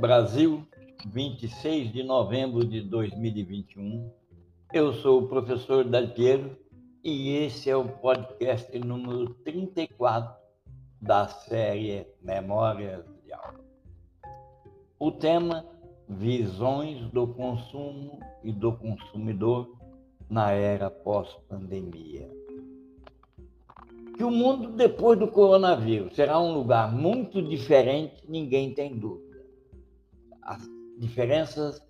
Brasil, 26 de novembro de 2021. Eu sou o professor Dalpiero e esse é o podcast número 34 da série Memórias de Aula. O tema Visões do consumo e do consumidor na era pós-pandemia. Que o mundo depois do coronavírus será um lugar muito diferente, ninguém tem dúvida as diferenças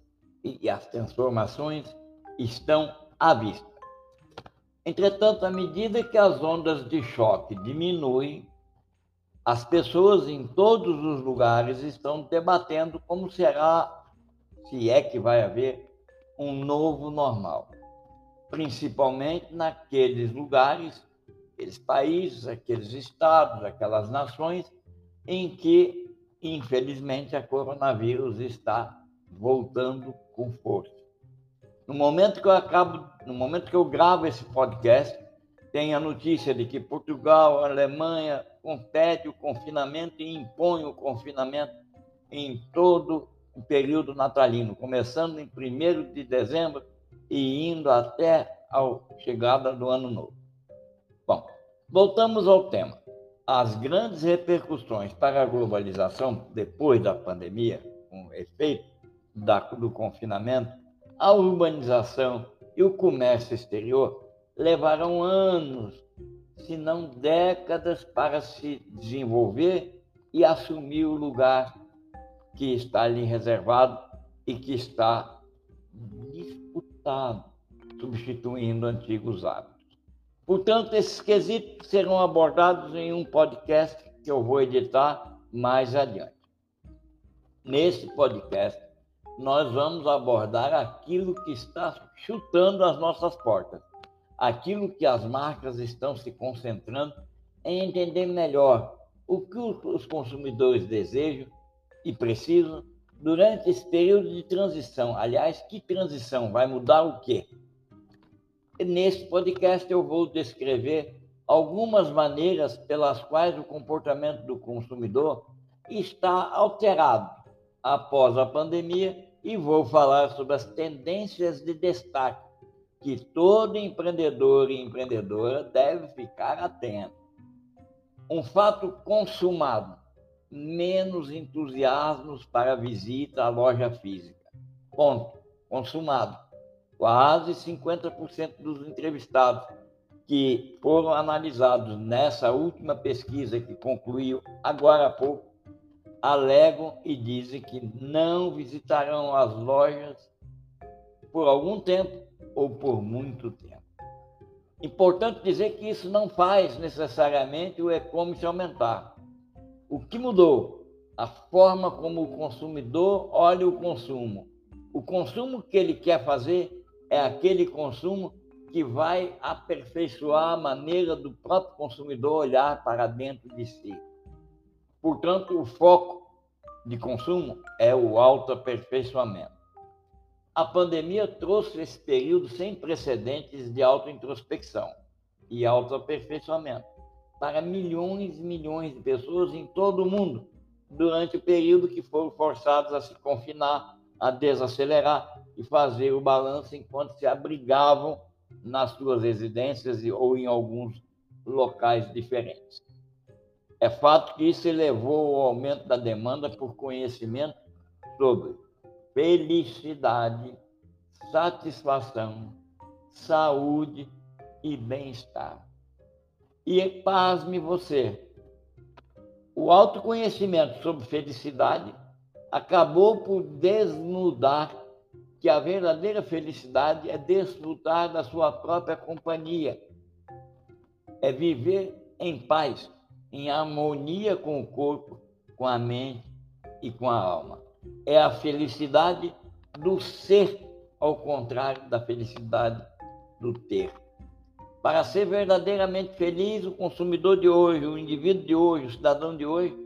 e as transformações estão à vista. Entretanto, à medida que as ondas de choque diminuem, as pessoas em todos os lugares estão debatendo como será, se é que vai haver, um novo normal. Principalmente naqueles lugares, aqueles países, aqueles estados, aquelas nações em que infelizmente, a coronavírus está voltando com força. No momento que eu acabo, no momento que eu gravo esse podcast, tem a notícia de que Portugal, Alemanha compete o confinamento e impõe o confinamento em todo o período natalino, começando em 1 de dezembro e indo até a chegada do ano novo. Bom, voltamos ao tema as grandes repercussões para a globalização depois da pandemia, com efeito da, do confinamento, a urbanização e o comércio exterior levarão anos, se não décadas, para se desenvolver e assumir o lugar que está ali reservado e que está disputado, substituindo antigos hábitos. Portanto, esses quesitos serão abordados em um podcast que eu vou editar mais adiante. Nesse podcast, nós vamos abordar aquilo que está chutando as nossas portas, aquilo que as marcas estão se concentrando em entender melhor o que os consumidores desejam e precisam durante esse período de transição. Aliás, que transição? Vai mudar o quê? Neste podcast eu vou descrever algumas maneiras pelas quais o comportamento do consumidor está alterado após a pandemia e vou falar sobre as tendências de destaque que todo empreendedor e empreendedora deve ficar atento. Um fato consumado: menos entusiasmos para visita à loja física. Ponto. Consumado quase 50% dos entrevistados que foram analisados nessa última pesquisa que concluiu agora há pouco alegam e dizem que não visitarão as lojas por algum tempo ou por muito tempo. Importante dizer que isso não faz necessariamente o e-commerce aumentar. O que mudou? A forma como o consumidor olha o consumo. O consumo que ele quer fazer é aquele consumo que vai aperfeiçoar a maneira do próprio consumidor olhar para dentro de si. Portanto, o foco de consumo é o autoaperfeiçoamento. A pandemia trouxe esse período sem precedentes de autointrospecção e autoaperfeiçoamento para milhões e milhões de pessoas em todo o mundo durante o período que foram forçados a se confinar, a desacelerar e fazer o balanço enquanto se abrigavam nas suas residências ou em alguns locais diferentes. É fato que isso elevou o aumento da demanda por conhecimento sobre felicidade, satisfação, saúde e bem-estar. E pasme você, o autoconhecimento sobre felicidade acabou por desnudar que a verdadeira felicidade é desfrutar da sua própria companhia, é viver em paz, em harmonia com o corpo, com a mente e com a alma. É a felicidade do ser, ao contrário da felicidade do ter. Para ser verdadeiramente feliz, o consumidor de hoje, o indivíduo de hoje, o cidadão de hoje,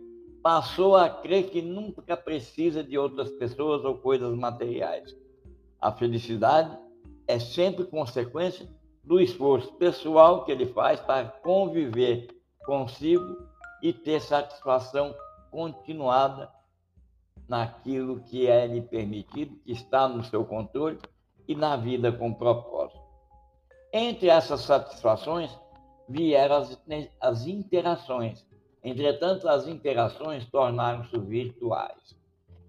passou a crer que nunca precisa de outras pessoas ou coisas materiais a felicidade é sempre consequência do esforço pessoal que ele faz para conviver consigo e ter satisfação continuada naquilo que é lhe permitido, que está no seu controle e na vida com propósito. Entre essas satisfações vieram as, as interações. Entretanto, as interações tornaram-se virtuais.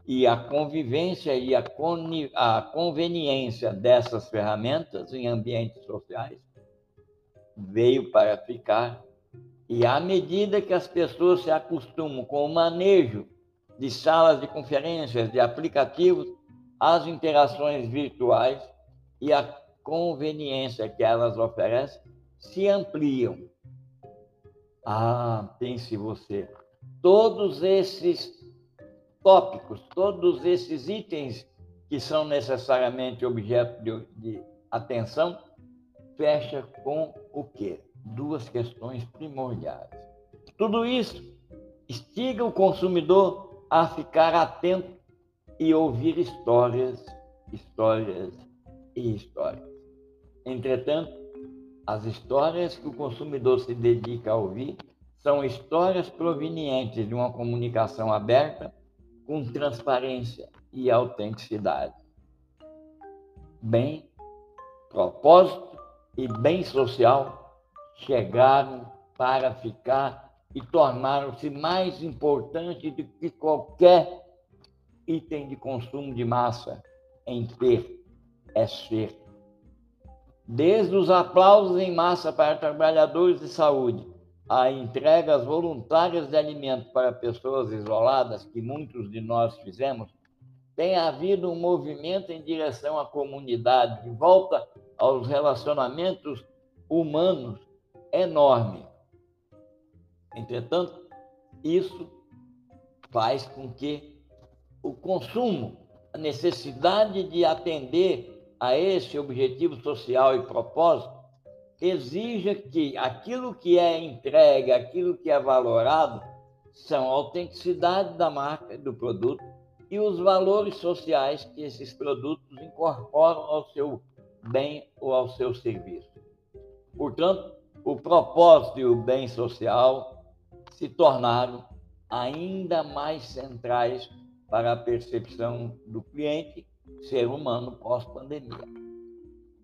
E a convivência e a, a conveniência dessas ferramentas em ambientes sociais veio para ficar. E à medida que as pessoas se acostumam com o manejo de salas de conferências, de aplicativos, as interações virtuais e a conveniência que elas oferecem se ampliam. Ah, pense você, todos esses tópicos, todos esses itens que são necessariamente objeto de, de atenção, fecha com o quê? Duas questões primordiais. Tudo isso instiga o consumidor a ficar atento e ouvir histórias, histórias e histórias. Entretanto, as histórias que o consumidor se dedica a ouvir são histórias provenientes de uma comunicação aberta, com transparência e autenticidade. Bem, propósito e bem social chegaram para ficar e tornaram-se mais importantes do que qualquer item de consumo de massa em ter é ser desde os aplausos em massa para trabalhadores de saúde, a entregas voluntárias de alimentos para pessoas isoladas, que muitos de nós fizemos, tem havido um movimento em direção à comunidade, de volta aos relacionamentos humanos enorme. Entretanto, isso faz com que o consumo, a necessidade de atender a esse objetivo social e propósito, exija que aquilo que é entregue, aquilo que é valorado, são a autenticidade da marca do produto e os valores sociais que esses produtos incorporam ao seu bem ou ao seu serviço. Portanto, o propósito e o bem social se tornaram ainda mais centrais para a percepção do cliente ser humano pós-pandemia.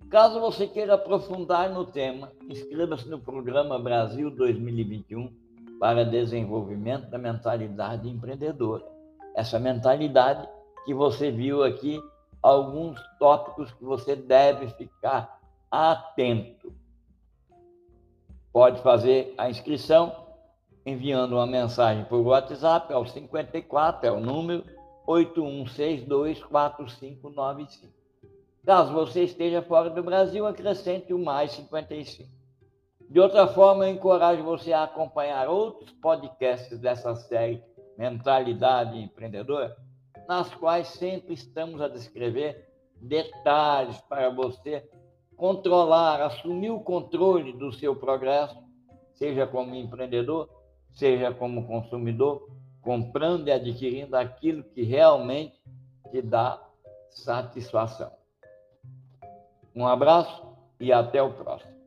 Caso você queira aprofundar no tema, inscreva-se no programa Brasil 2021 para desenvolvimento da mentalidade empreendedora. Essa mentalidade que você viu aqui, alguns tópicos que você deve ficar atento. Pode fazer a inscrição enviando uma mensagem por WhatsApp ao 54, é o número 81624595. Caso você esteja fora do Brasil, acrescente o mais 55. De outra forma, eu encorajo você a acompanhar outros podcasts dessa série Mentalidade Empreendedora, nas quais sempre estamos a descrever detalhes para você controlar, assumir o controle do seu progresso, seja como empreendedor, seja como consumidor, comprando e adquirindo aquilo que realmente te dá satisfação. Um abraço e até o próximo.